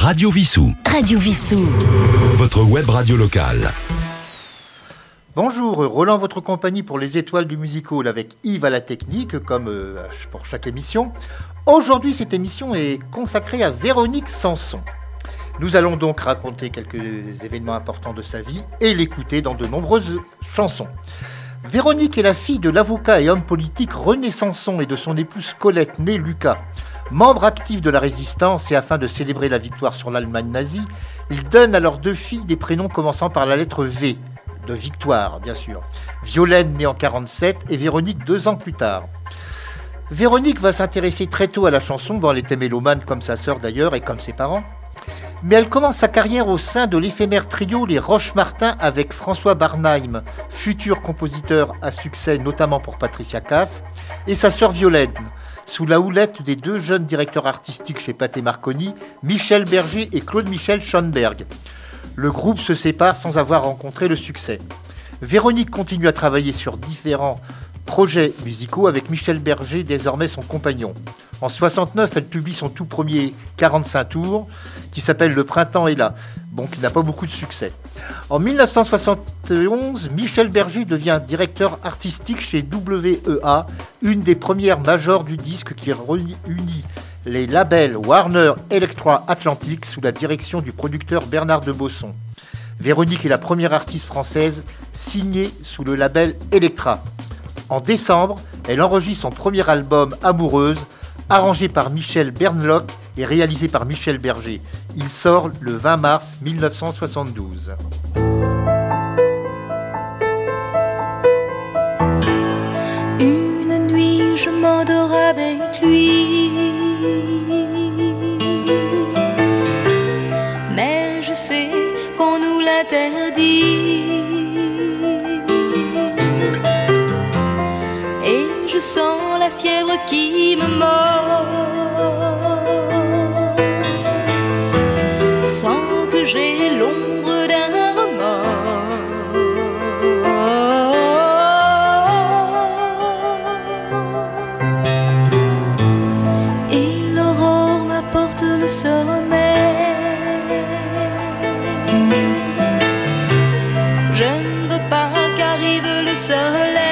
Radio Vissou. Radio Vissou. Votre web radio locale. Bonjour, Roland, votre compagnie pour les étoiles du musical avec Yves à la technique, comme euh, pour chaque émission. Aujourd'hui, cette émission est consacrée à Véronique Sanson. Nous allons donc raconter quelques événements importants de sa vie et l'écouter dans de nombreuses chansons. Véronique est la fille de l'avocat et homme politique René Sanson et de son épouse Colette, née Lucas. Membre actif de la résistance et afin de célébrer la victoire sur l'Allemagne nazie, il donne à leurs deux filles des prénoms commençant par la lettre V, de victoire bien sûr. Violaine née en 47 et Véronique deux ans plus tard. Véronique va s'intéresser très tôt à la chanson, dont elle était mélomane comme sa sœur d'ailleurs et comme ses parents. Mais elle commence sa carrière au sein de l'éphémère trio Les Roches-Martin avec François Barnheim, futur compositeur à succès notamment pour Patricia Cass, et sa sœur Violaine, sous la houlette des deux jeunes directeurs artistiques chez Pathé Marconi, Michel Berger et Claude-Michel Schoenberg. Le groupe se sépare sans avoir rencontré le succès. Véronique continue à travailler sur différents projets musicaux avec Michel Berger, désormais son compagnon. En 69, elle publie son tout premier 45 tours qui s'appelle Le printemps est là, bon qui n'a pas beaucoup de succès. En 1971, Michel Berger devient directeur artistique chez WEA, une des premières majors du disque qui réunit les labels Warner Electra Atlantic sous la direction du producteur Bernard de Bosson. Véronique est la première artiste française signée sous le label Electra. En décembre, elle enregistre son premier album Amoureuse, arrangé par Michel Bernlock et réalisé par Michel Berger. Il sort le 20 mars 1972. Sens la fièvre qui me mord. Sans que j'ai l'ombre d'un remords. Et l'aurore m'apporte le sommeil. Je ne veux pas qu'arrive le soleil.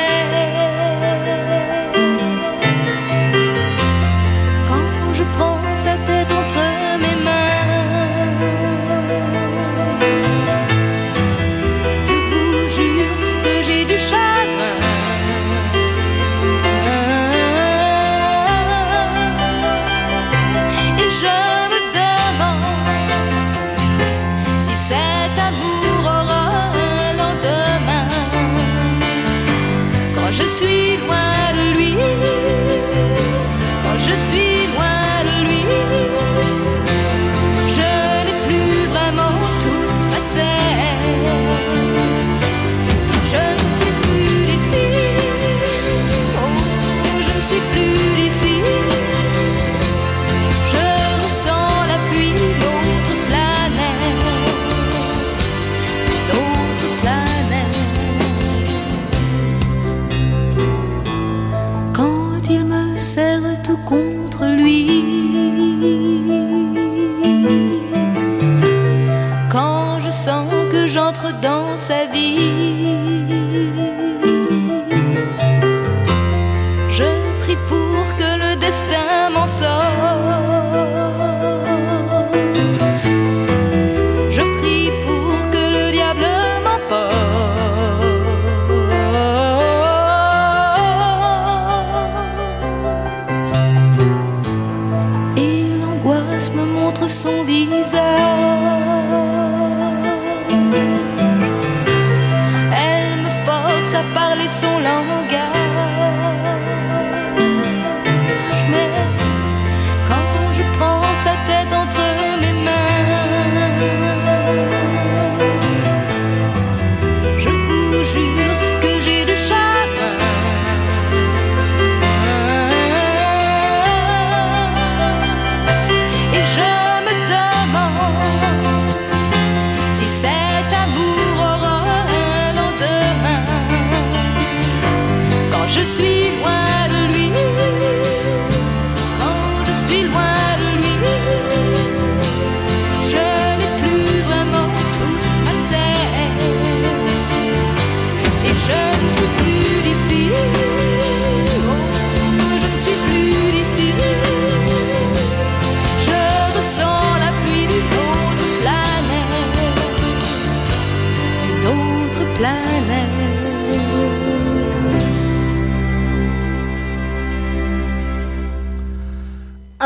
Sa vie.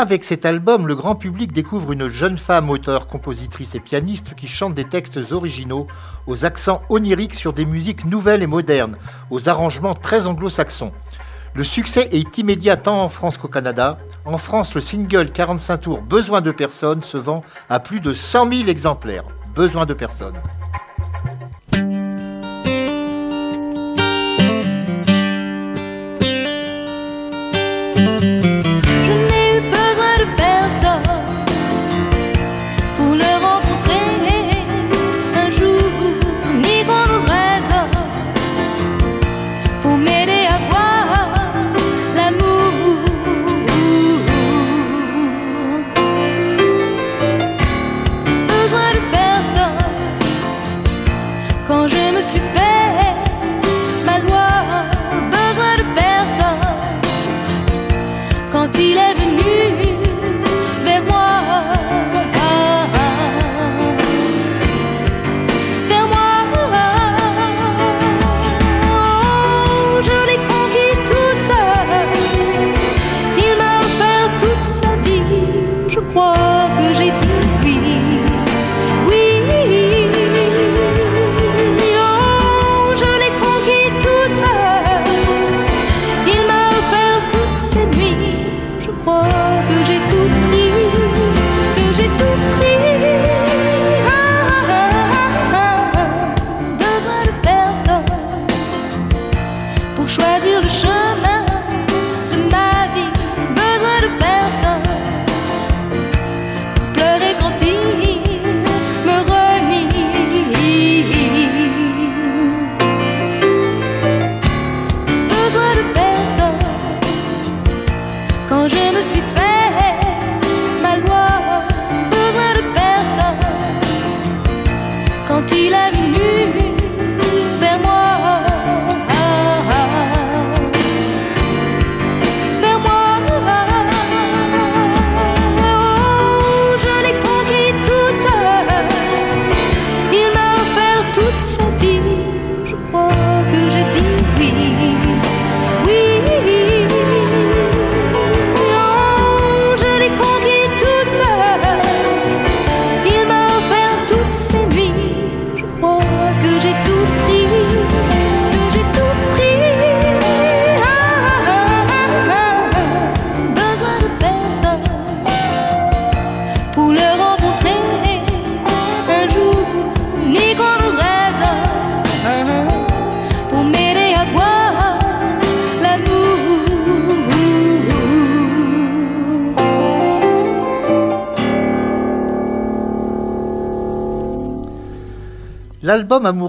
Avec cet album, le grand public découvre une jeune femme, auteure, compositrice et pianiste qui chante des textes originaux aux accents oniriques sur des musiques nouvelles et modernes, aux arrangements très anglo-saxons. Le succès est immédiat tant en France qu'au Canada. En France, le single 45 tours Besoin de personnes se vend à plus de 100 000 exemplaires. Besoin de personnes.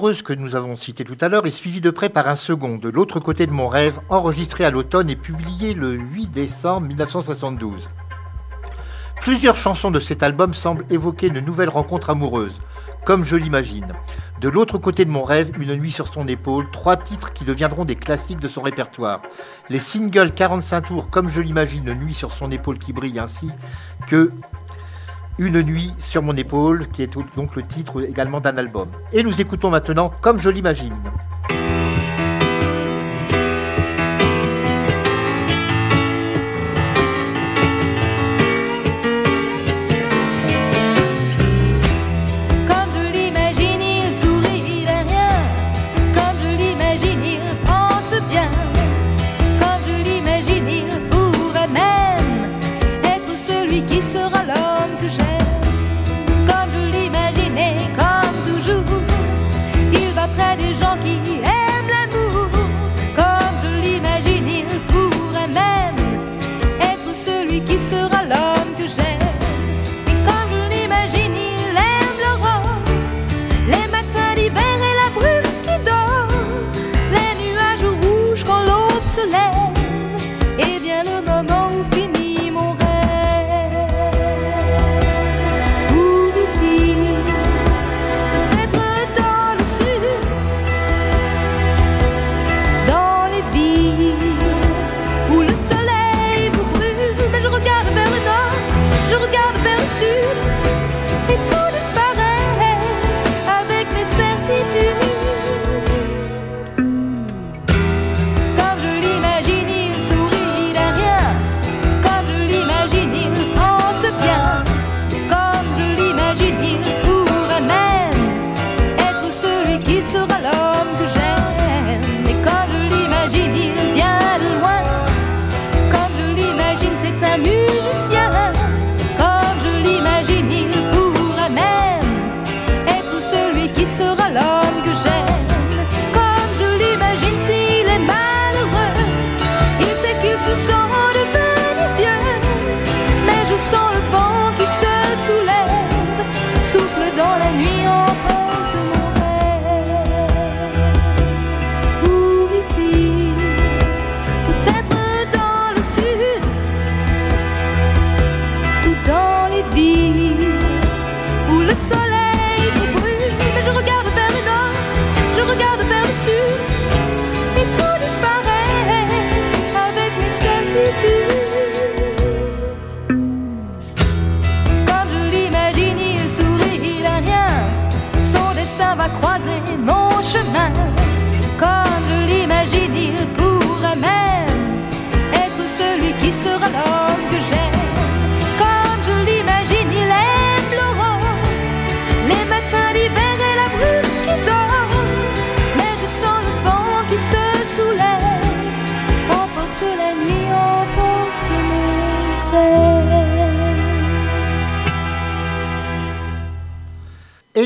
Que nous avons cité tout à l'heure est suivi de près par un second, De l'autre côté de mon rêve, enregistré à l'automne et publié le 8 décembre 1972. Plusieurs chansons de cet album semblent évoquer une nouvelle rencontre amoureuse, comme je l'imagine. De l'autre côté de mon rêve, Une nuit sur son épaule, trois titres qui deviendront des classiques de son répertoire. Les singles 45 tours, comme je l'imagine, Une nuit sur son épaule qui brille ainsi que Une nuit sur mon épaule, qui est donc le titre également d'un album. Et nous écoutons maintenant Comme je l'imagine. sera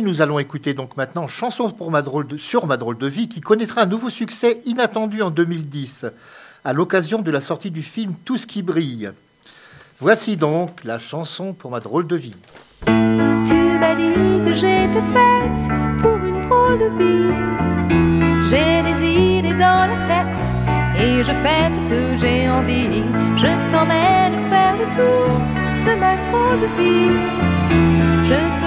nous allons écouter donc maintenant Chanson pour ma drôle de, sur ma drôle de vie qui connaîtra un nouveau succès inattendu en 2010 à l'occasion de la sortie du film Tout ce qui brille. Voici donc la chanson pour ma drôle de vie. Tu m'as dit que j'étais faite pour une drôle de vie. J'ai des idées dans la tête et je fais ce que j'ai envie. Je t'emmène faire le tour de ma drôle de vie. Je te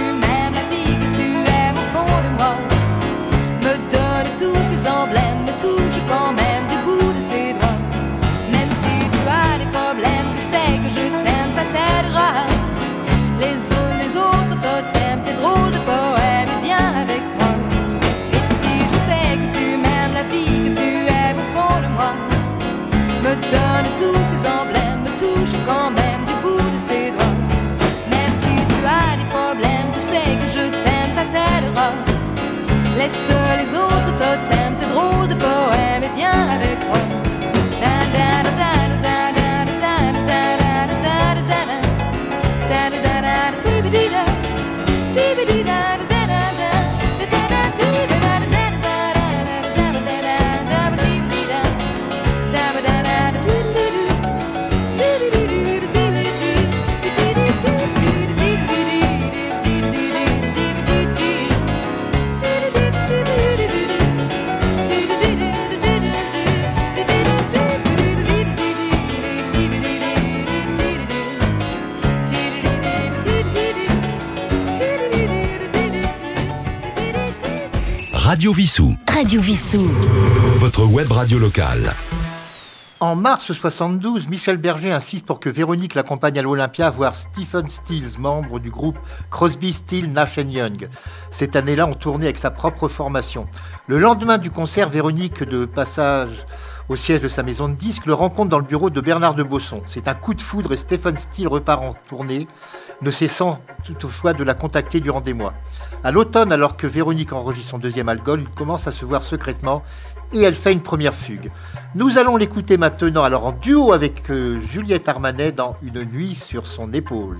donne tous ces emblèmes, me touche quand même du bout de ses doigts. Même si tu as des problèmes, tu sais que je t'aime, ça t'aidera. Laisse les autres totems, tes drôles de poèmes, et viens avec moi. Radio Vissou. Radio Vissou. Votre web radio locale. En mars 72, Michel Berger insiste pour que Véronique l'accompagne à l'Olympia voir Stephen Stills, membre du groupe Crosby, Stills, Nash Young. Cette année-là, on tournait avec sa propre formation. Le lendemain du concert, Véronique, de passage au siège de sa maison de disques, le rencontre dans le bureau de Bernard de Bosson. C'est un coup de foudre et Stephen Stills repart en tournée, ne cessant toutefois de la contacter durant des mois. À l'automne, alors que Véronique enregistre son deuxième album, il commence à se voir secrètement et elle fait une première fugue. Nous allons l'écouter maintenant alors en duo avec euh, Juliette Armanet dans Une nuit sur son épaule.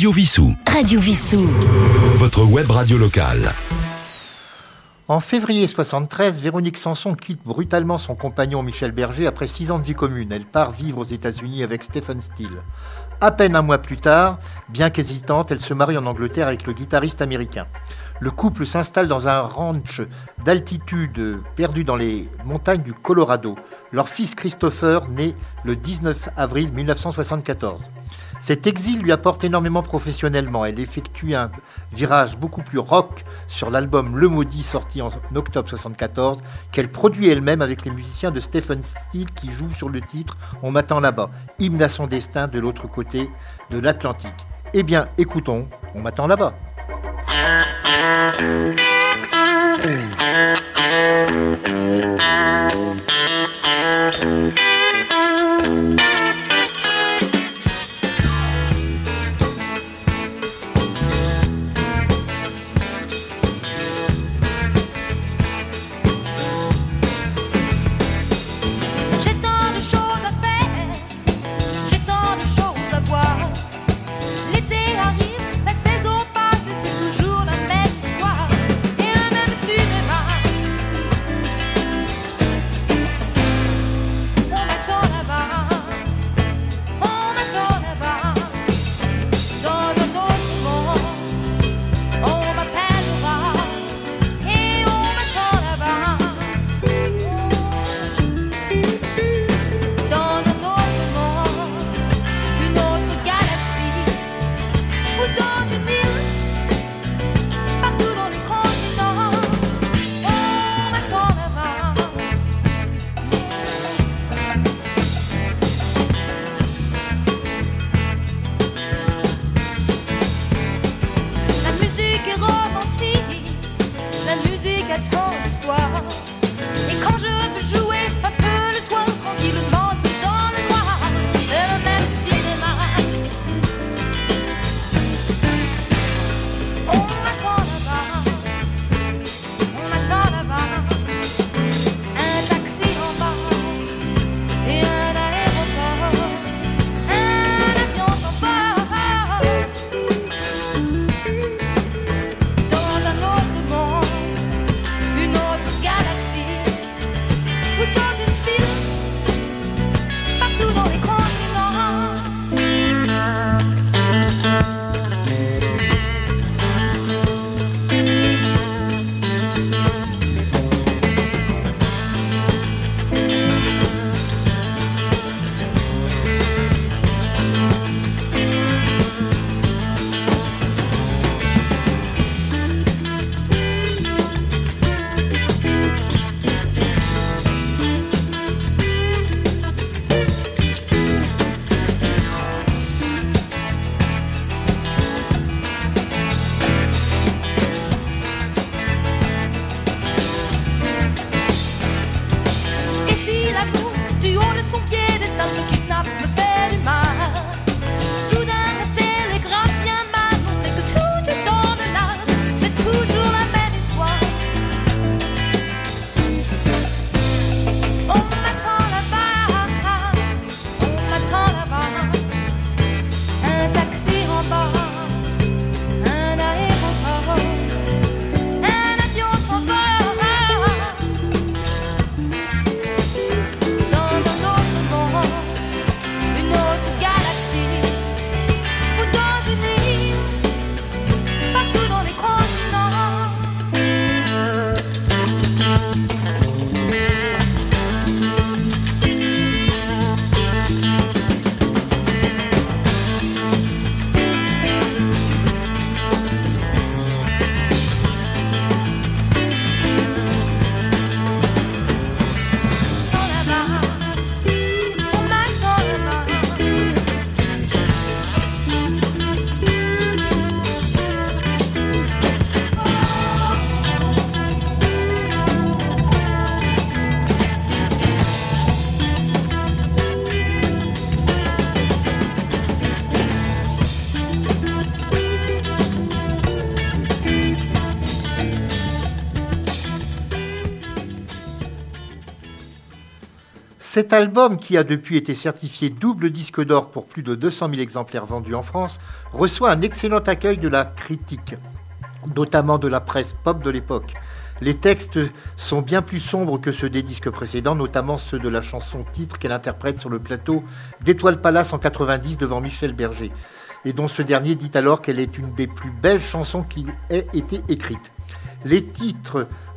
Radio Vissou. Radio Vissou. Votre web radio locale. En février 73, Véronique Sanson quitte brutalement son compagnon Michel Berger après six ans de vie commune. Elle part vivre aux États-Unis avec Stephen Steele. À peine un mois plus tard, bien qu'hésitante, elle se marie en Angleterre avec le guitariste américain. Le couple s'installe dans un ranch d'altitude perdu dans les montagnes du Colorado. Leur fils Christopher naît le 19 avril 1974. Cet exil lui apporte énormément professionnellement. Elle effectue un virage beaucoup plus rock sur l'album Le Maudit sorti en octobre 74 qu'elle produit elle-même avec les musiciens de Stephen Steele qui jouent sur le titre On m'attend là-bas, hymne à son destin de l'autre côté de l'Atlantique. Eh bien, écoutons On m'attend là-bas. cet album, qui a depuis été certifié double disque d'or pour plus de 200 000 exemplaires vendus en France, reçoit un excellent accueil de la critique, notamment de la presse pop de l'époque. Les textes sont bien plus sombres que ceux des disques précédents, notamment ceux de la chanson titre qu'elle interprète sur le plateau d'Étoile Palace en 90 devant Michel Berger, et dont ce dernier dit alors qu'elle est une des plus belles chansons qui ait été écrite. Les titres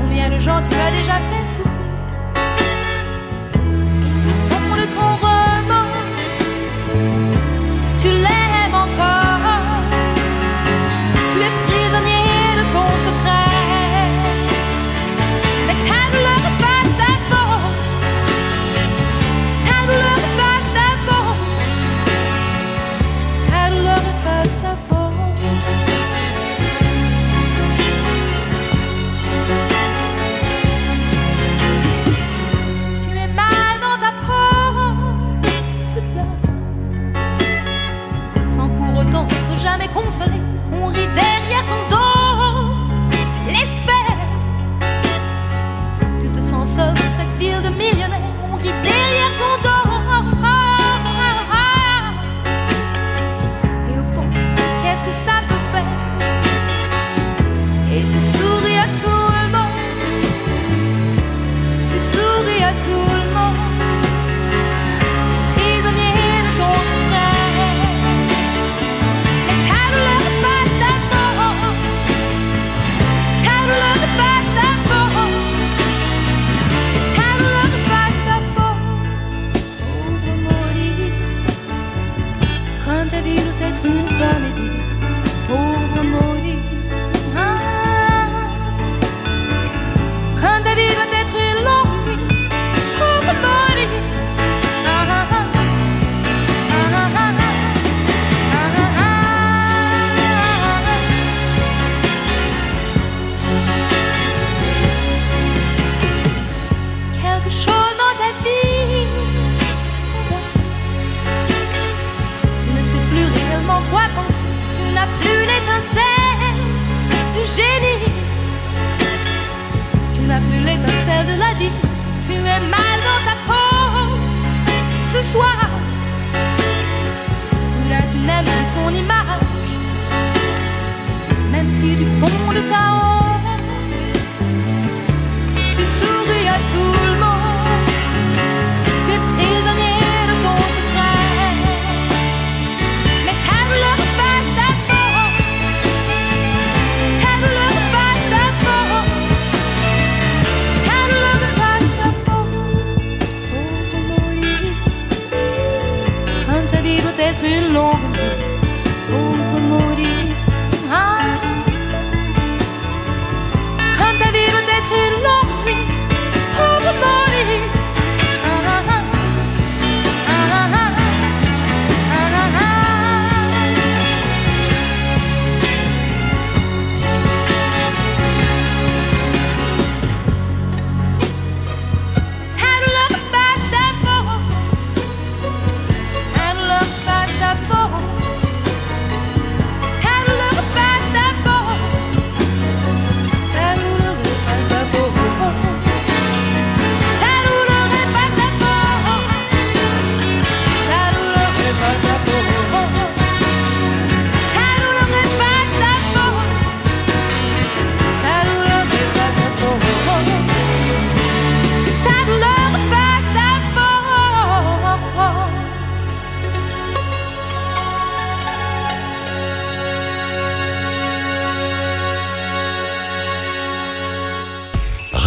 Combien de gens tu as déjà fait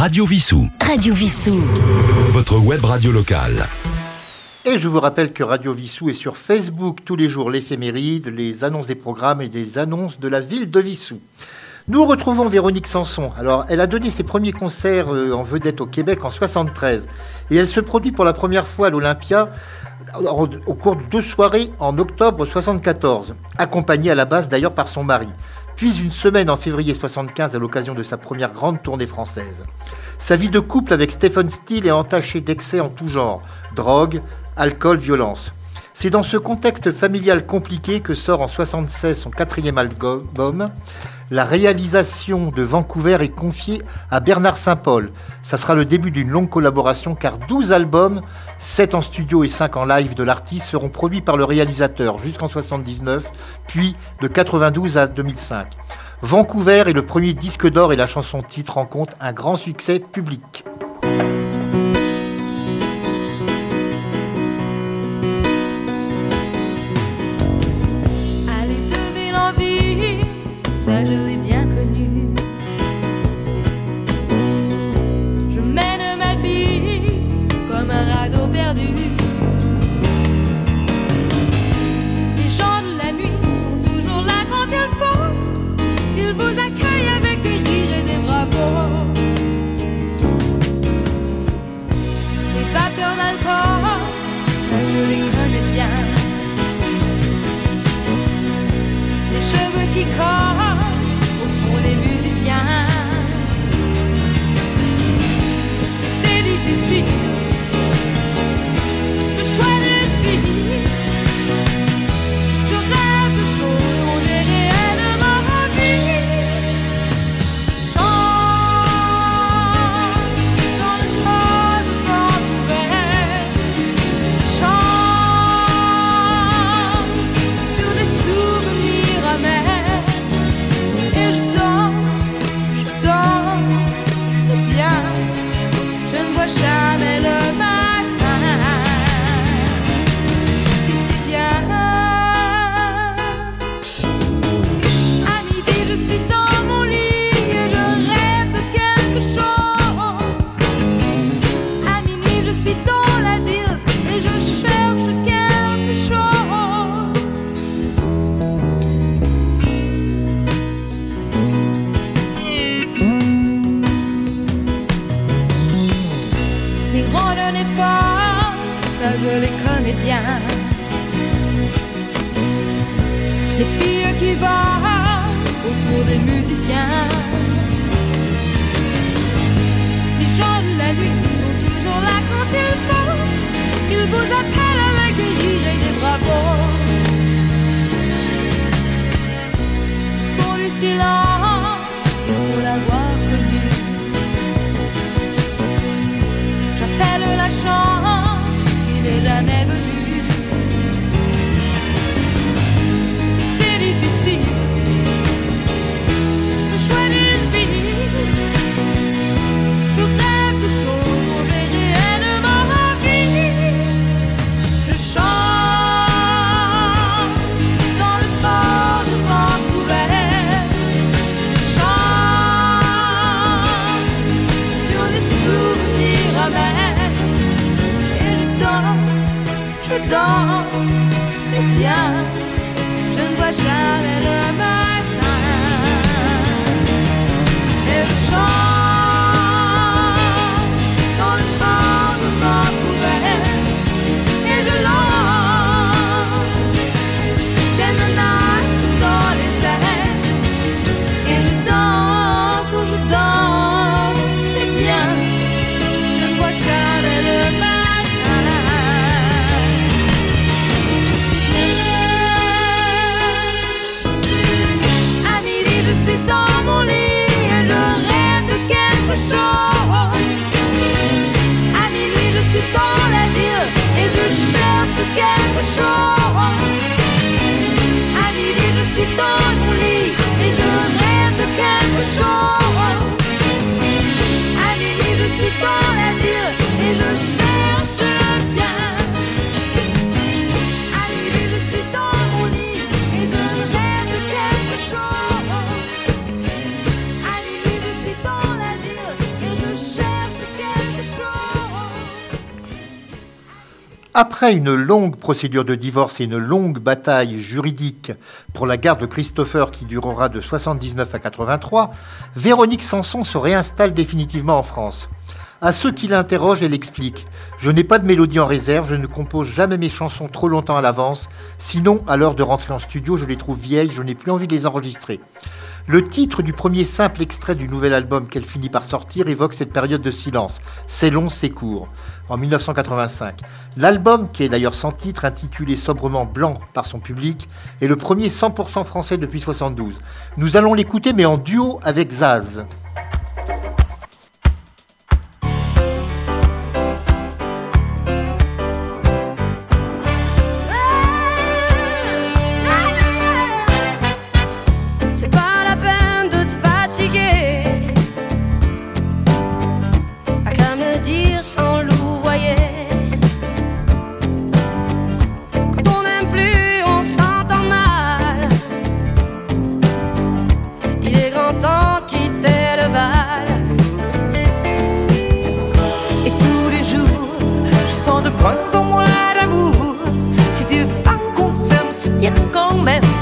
Radio Vissou. Radio Vissou. Votre web radio locale. Et je vous rappelle que Radio Vissou est sur Facebook tous les jours l'éphéméride, les annonces des programmes et des annonces de la ville de Vissou. Nous retrouvons Véronique Sanson. Alors, elle a donné ses premiers concerts euh, en vedette au Québec en 73 et elle se produit pour la première fois à l'Olympia au cours de deux soirées en octobre 74, accompagnée à la base d'ailleurs par son mari puis une semaine en février 75 à l'occasion de sa première grande tournée française. Sa vie de couple avec Stephen Steele est entachée d'excès en tout genre, drogue, alcool, violence. C'est dans ce contexte familial compliqué que sort en 76 son quatrième album. La réalisation de Vancouver est confiée à Bernard Saint-Paul. Ça sera le début d'une longue collaboration car 12 albums, 7 en studio et 5 en live de l'artiste seront produits par le réalisateur jusqu'en 79, puis de 92 à 2005. Vancouver est le premier disque d'or et la chanson titre rencontre un grand succès public. Après une longue procédure de divorce et une longue bataille juridique pour la garde de Christopher qui durera de 79 à 83, Véronique Sanson se réinstalle définitivement en France. À ceux qui l'interrogent, elle explique Je n'ai pas de mélodie en réserve, je ne compose jamais mes chansons trop longtemps à l'avance, sinon, à l'heure de rentrer en studio, je les trouve vieilles, je n'ai plus envie de les enregistrer. Le titre du premier simple extrait du nouvel album qu'elle finit par sortir évoque cette période de silence. C'est long, c'est court. En 1985. L'album, qui est d'ailleurs sans titre, intitulé sobrement Blanc par son public, est le premier 100% français depuis 72. Nous allons l'écouter, mais en duo avec Zaz. S'aime, c'est bien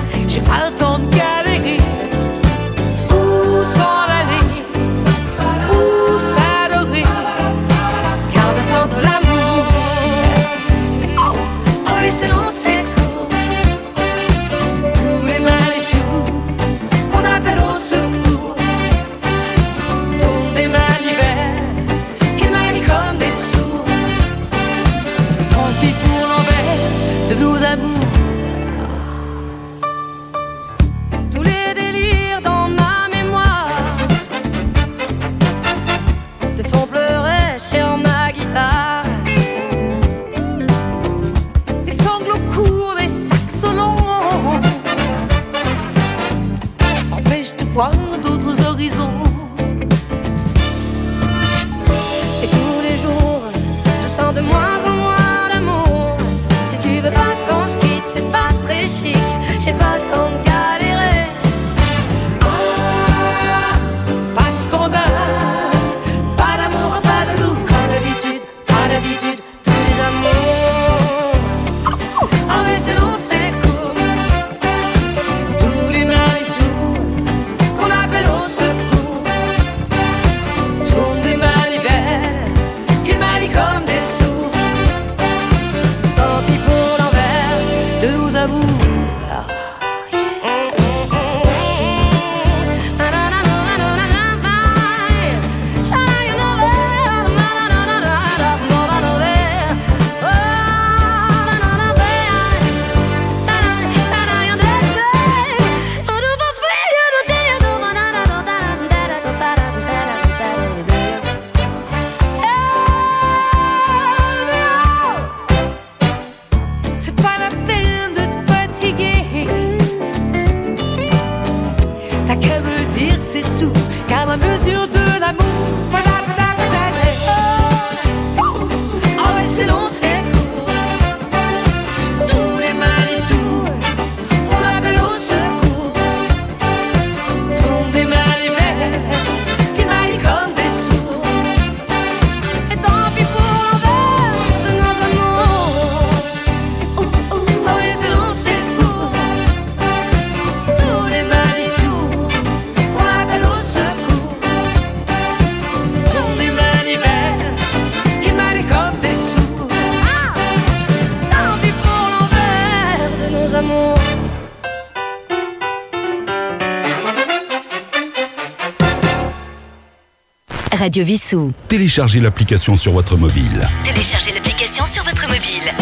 Radio Vissou. Téléchargez l'application sur votre mobile. Téléchargez l'application sur votre mobile.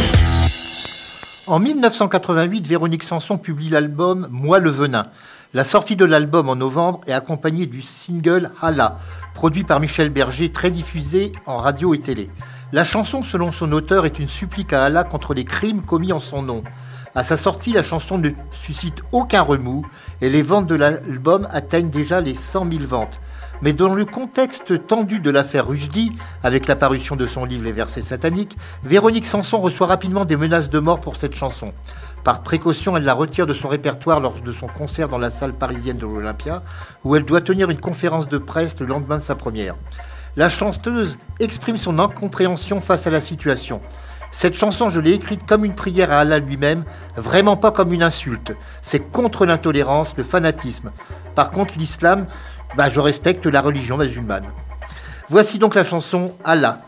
En 1988, Véronique Sanson publie l'album Moi le venin. La sortie de l'album en novembre est accompagnée du single Hala, produit par Michel Berger, très diffusé en radio et télé. La chanson, selon son auteur, est une supplique à Allah contre les crimes commis en son nom. À sa sortie, la chanson ne suscite aucun remous et les ventes de l'album atteignent déjà les 100 000 ventes. Mais dans le contexte tendu de l'affaire Rushdie, avec la parution de son livre Les versets sataniques, Véronique Sanson reçoit rapidement des menaces de mort pour cette chanson. Par précaution, elle la retire de son répertoire lors de son concert dans la salle parisienne de l'Olympia, où elle doit tenir une conférence de presse le lendemain de sa première. La chanteuse exprime son incompréhension face à la situation. Cette chanson, je l'ai écrite comme une prière à Allah lui-même, vraiment pas comme une insulte. C'est contre l'intolérance, le fanatisme. Par contre, l'islam, bah, je respecte la religion musulmane. Voici donc la chanson Allah.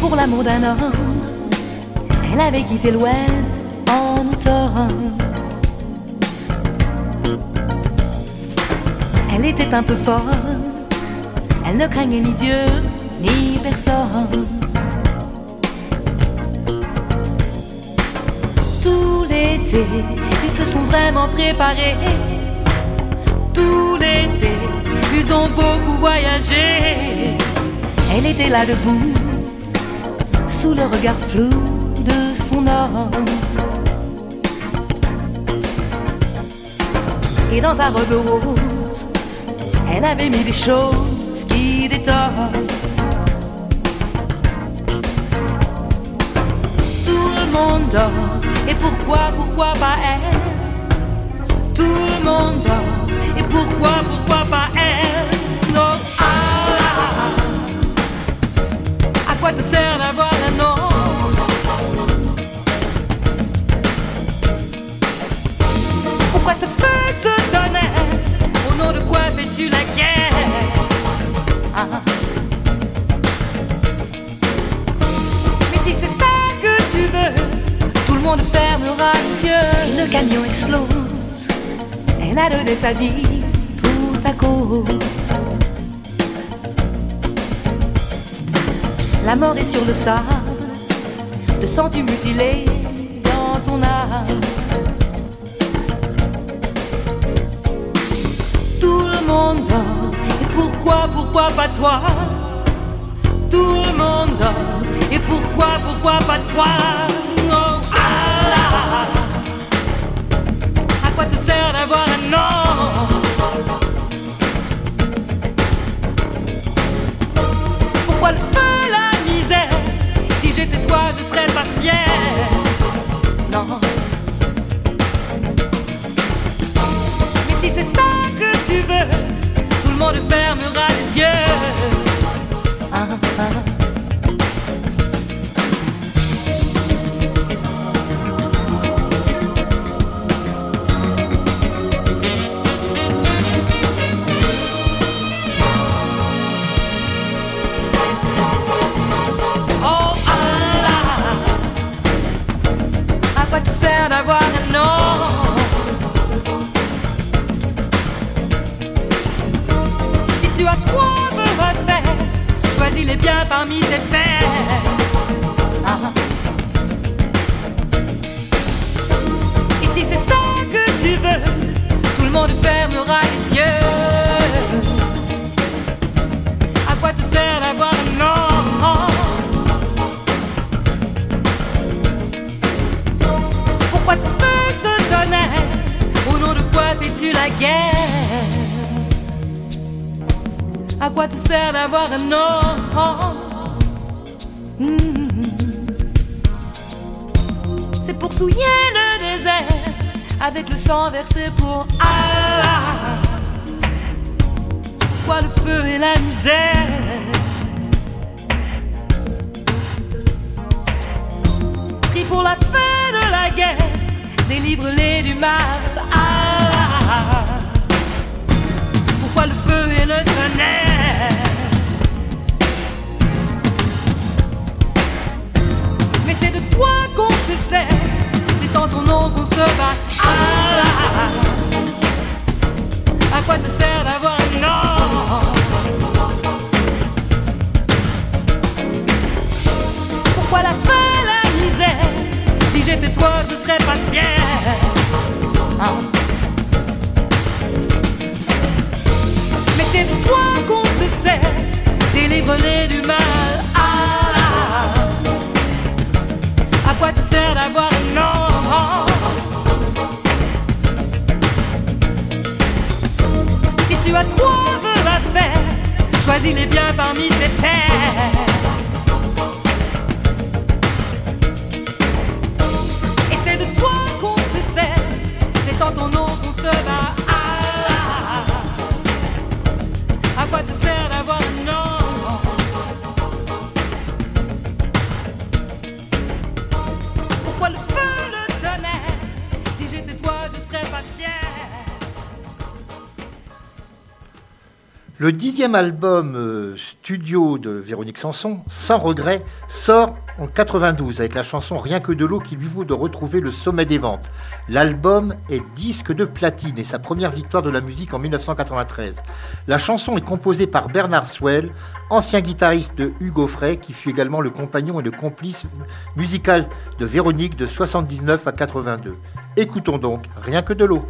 Pour l'amour d'un homme, elle avait quitté l'Ouest en automne. Elle était un peu folle, elle ne craignait ni Dieu ni personne. Tout l'été, ils se sont vraiment préparés. Tout l'été, ils ont beaucoup voyagé. Elle était là debout, sous le regard flou de son homme. Et dans sa robe rose, elle avait mis des choses qui détonnent. Monde et pourquoi, pourquoi pas elle? Tout le monde dort, et pourquoi, pourquoi pas elle? Non, ah, à quoi te sert d'avoir un nom? Pourquoi ce feu, ce tonnerre Au nom de quoi fais-tu la guerre? Le camion explose. Elle a donné sa vie pour ta cause. La mort est sur le sable. Te sens-tu mutilé dans ton âme Tout le monde dort. Et pourquoi, pourquoi pas toi? Tout le monde dort. Et pourquoi, pourquoi pas toi? Oh, À sert d'avoir un nom Pourquoi le feu, la misère? Si j'étais toi, je serais pas fier Non Mais si c'est ça que tu veux, tout le monde fermera les yeux. Ah, ah. Parmi tes pères. Ah. Et si c'est ça que tu veux, tout le monde fermera les yeux. À quoi te sert d'avoir un nom Pourquoi ce feu, ce tonnerre Au nom de quoi fais-tu la guerre? À quoi te sert d'avoir un nom C'est pour souiller le désert Avec le sang versé pour Allah Pourquoi le feu et la misère Prie pour la fin de la guerre, délivre-les du mal. Ah, pourquoi le feu et le tonnerre Mais c'est de toi qu'on c'est en ton nom qu'on se bat. Ah, à quoi te sert d'avoir un nom Pourquoi la faim, la misère? Si j'étais toi, je serais pas fier. Ah. Mais c'est toi qu'on se sert, délivre-les du mal. Nom Si tu as trois vœux à faire, choisis-les bien parmi tes pères. Et c'est de toi qu'on se sert, Le dixième album euh, studio de Véronique Sanson, Sans regret, sort en 92 avec la chanson Rien que de l'eau qui lui vaut de retrouver le sommet des ventes. L'album est disque de platine et sa première victoire de la musique en 1993. La chanson est composée par Bernard Swell, ancien guitariste de Hugo Frey qui fut également le compagnon et le complice musical de Véronique de 79 à 82. Écoutons donc Rien que de l'eau.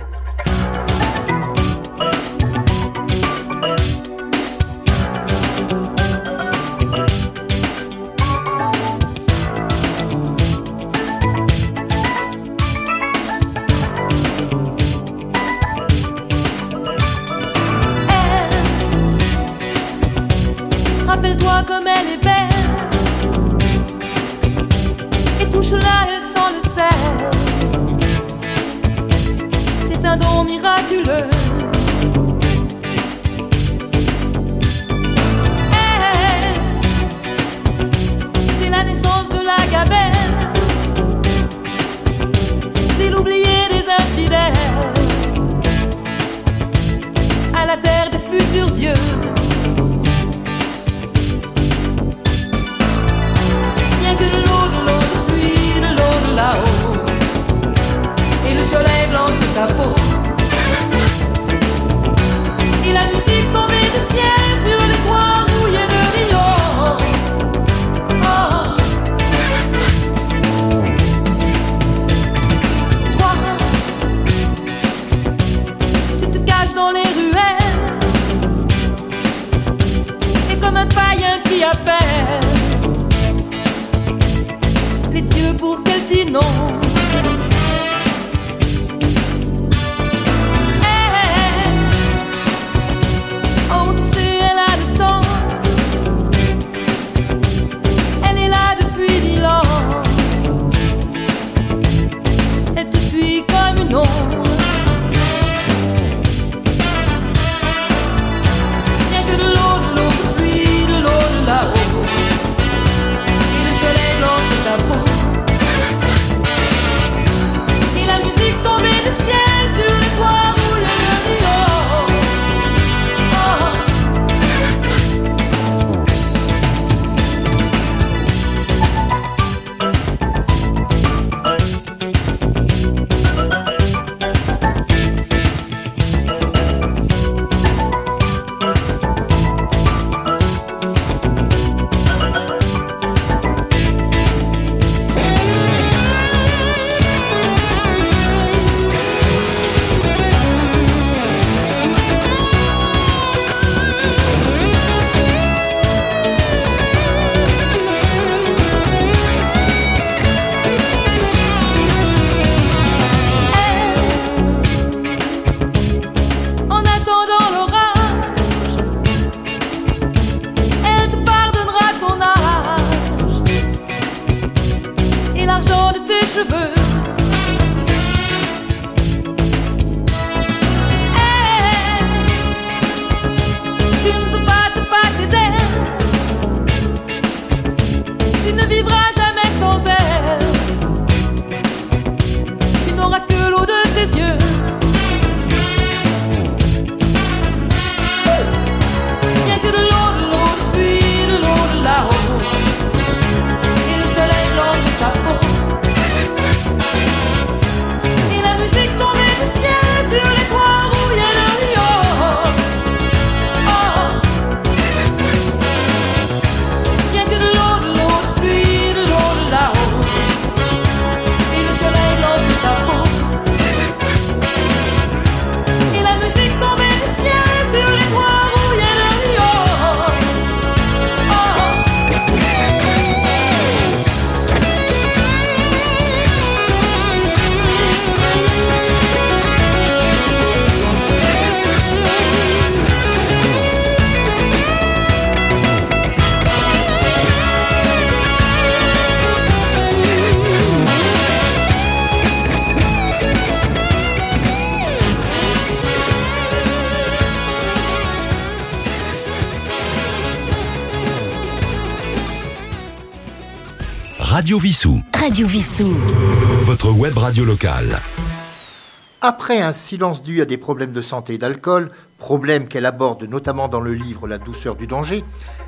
Radio Vissou. Votre web radio locale. Après un silence dû à des problèmes de santé et d'alcool, problème qu'elle aborde notamment dans le livre La douceur du danger,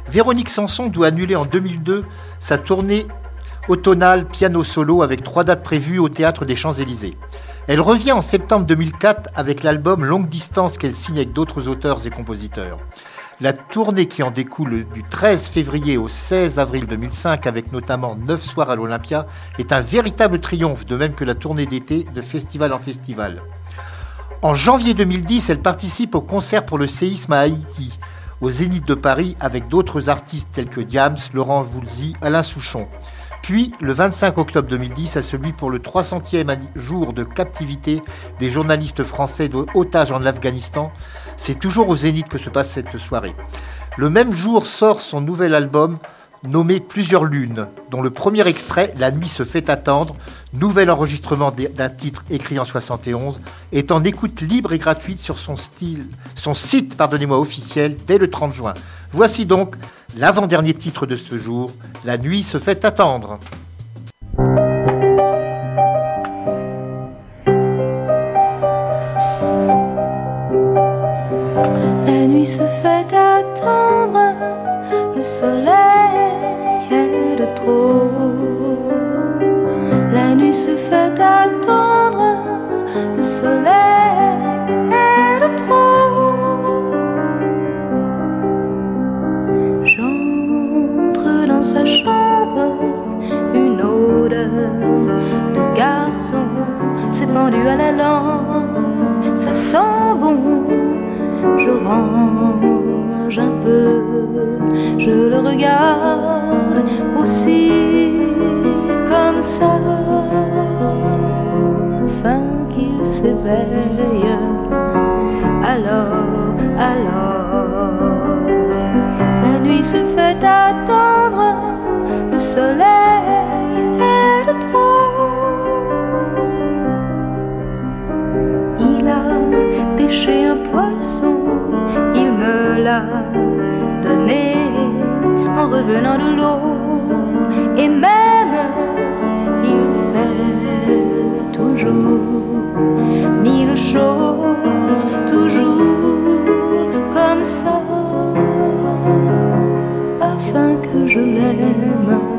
Véronique Sanson doit annuler en 2002 sa tournée automnale piano solo avec trois dates prévues au théâtre des Champs-Élysées. Elle revient en septembre 2004 avec l'album Longue distance qu'elle signe avec d'autres auteurs et compositeurs. La tournée qui en découle du 13 février au 16 avril 2005, avec notamment 9 soirs à l'Olympia, est un véritable triomphe, de même que la tournée d'été de festival en festival. En janvier 2010, elle participe au concert pour le séisme à Haïti, au Zénith de Paris, avec d'autres artistes tels que Diams, Laurent Voulzy, Alain Souchon. Puis, le 25 octobre 2010, à celui pour le 300e jour de captivité des journalistes français d'otages en Afghanistan, c'est toujours au Zénith que se passe cette soirée. Le même jour sort son nouvel album nommé Plusieurs lunes, dont le premier extrait, La nuit se fait attendre, nouvel enregistrement d'un titre écrit en 71, est en écoute libre et gratuite sur son, style, son site pardonnez-moi, officiel dès le 30 juin. Voici donc l'avant-dernier titre de ce jour, La nuit se fait attendre. La nuit se fait attendre, le soleil est de trop. La nuit se fait attendre, s'est pendue à la lampe, ça sent bon je range un peu, je le regarde aussi comme ça, afin qu'il s'éveille. Alors, alors, la nuit se fait attendre, le soleil donné en revenant de l'eau. Et même, il fait toujours mille choses, toujours comme ça, afin que je l'aime.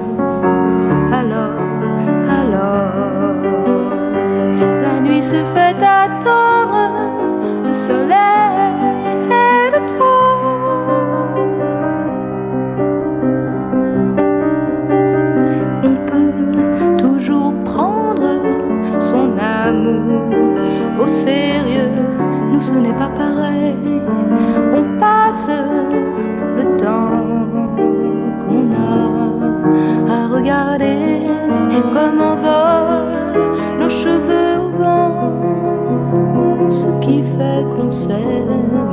S'aime.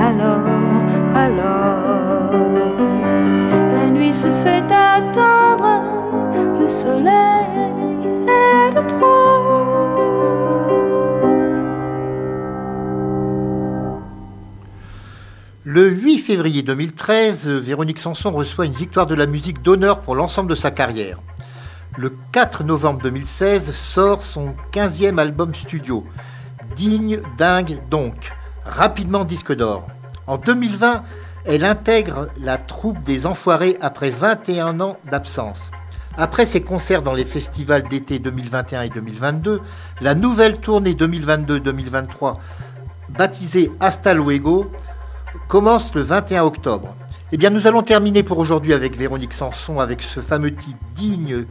Alors, alors, la nuit se fait attendre, le soleil est de trop. Le 8 février 2013, Véronique Sanson reçoit une victoire de la musique d'honneur pour l'ensemble de sa carrière. Le 4 novembre 2016 sort son 15e album studio, Digne, dingue donc, rapidement disque d'or. En 2020, elle intègre la troupe des Enfoirés après 21 ans d'absence. Après ses concerts dans les festivals d'été 2021 et 2022, la nouvelle tournée 2022-2023, baptisée Hasta Luego, commence le 21 octobre. Eh bien, nous allons terminer pour aujourd'hui avec Véronique Sanson, avec ce fameux titre digne,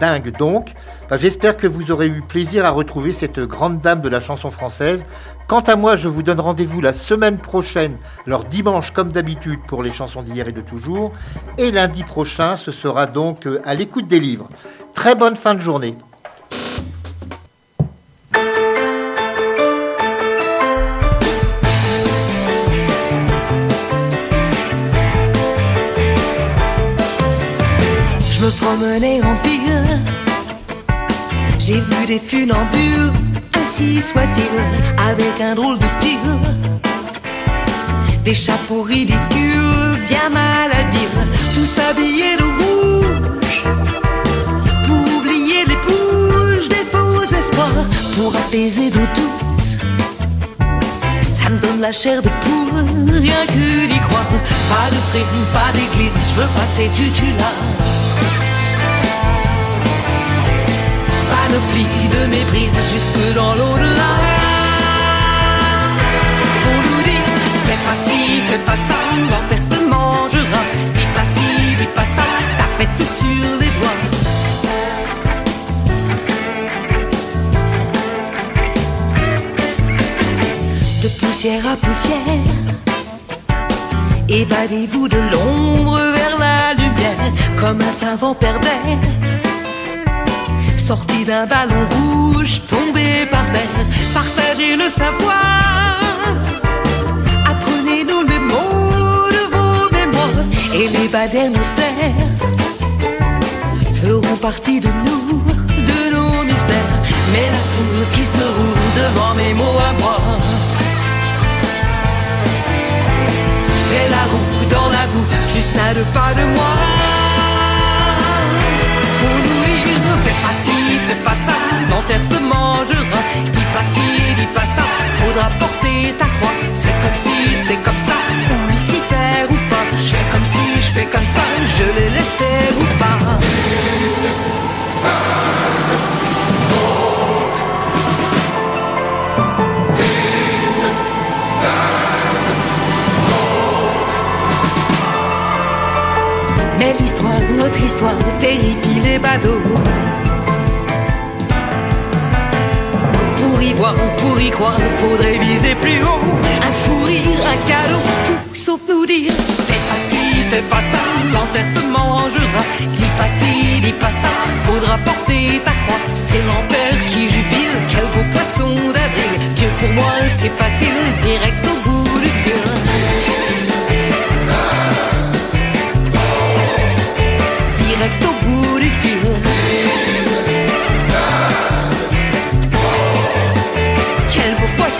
dingue donc. J'espère que vous aurez eu plaisir à retrouver cette grande dame de la chanson française. Quant à moi, je vous donne rendez-vous la semaine prochaine, alors dimanche comme d'habitude pour les chansons d'hier et de toujours. Et lundi prochain, ce sera donc euh, à l'écoute des livres. Très bonne fin de journée. En ville, j'ai vu des funambules, ainsi soit-il, avec un drôle de style. Des chapeaux ridicules, bien mal habiles, tous habillés de rouge. Pour oublier les bouges des faux l'espoir pour apaiser nos doutes. Ça me donne la chair de poule, rien que d'y croire. Pas de frime, pas d'église, je veux pas de ces tutus-là. Panoplie de méprise jusque dans l'au-delà. Pour nous dire, fais pas ci, fais pas ça, l'enfer te mangera. Dis pas ci, dis pas ça, tapette sur les doigts. de poussière à poussière. Évadez-vous de l'ombre vers la lumière, comme un savant pervers. Sorti d'un ballon rouge, tombé par terre, partagez le savoir. Apprenez-nous les mots de vos mémoires, et les baleines austères feront partie de nous, de nos mystères. Mais la foule qui se roule devant mes mots à moi. Fais la roue dans la boue, juste à deux pas de moi. Faudra porter ta croix. C'est comme si, c'est comme ça, ou ici faire ou pas. Je fais comme si, je fais comme ça, je les laisse faire ou pas. Mais l'histoire, notre histoire, terrible les badauds. Pour y croire, faudrait viser plus haut. Un fou rire, un cadeau, tout sauf nous dire. Fais pas ci, fais pas ça, te mangera. Dis pas ci, dis pas ça, faudra porter ta croix. C'est l'enfer qui jubile, quel beau poisson d'avril. Dieu pour moi, c'est facile, direct au bout du fil. direct au bout du fil.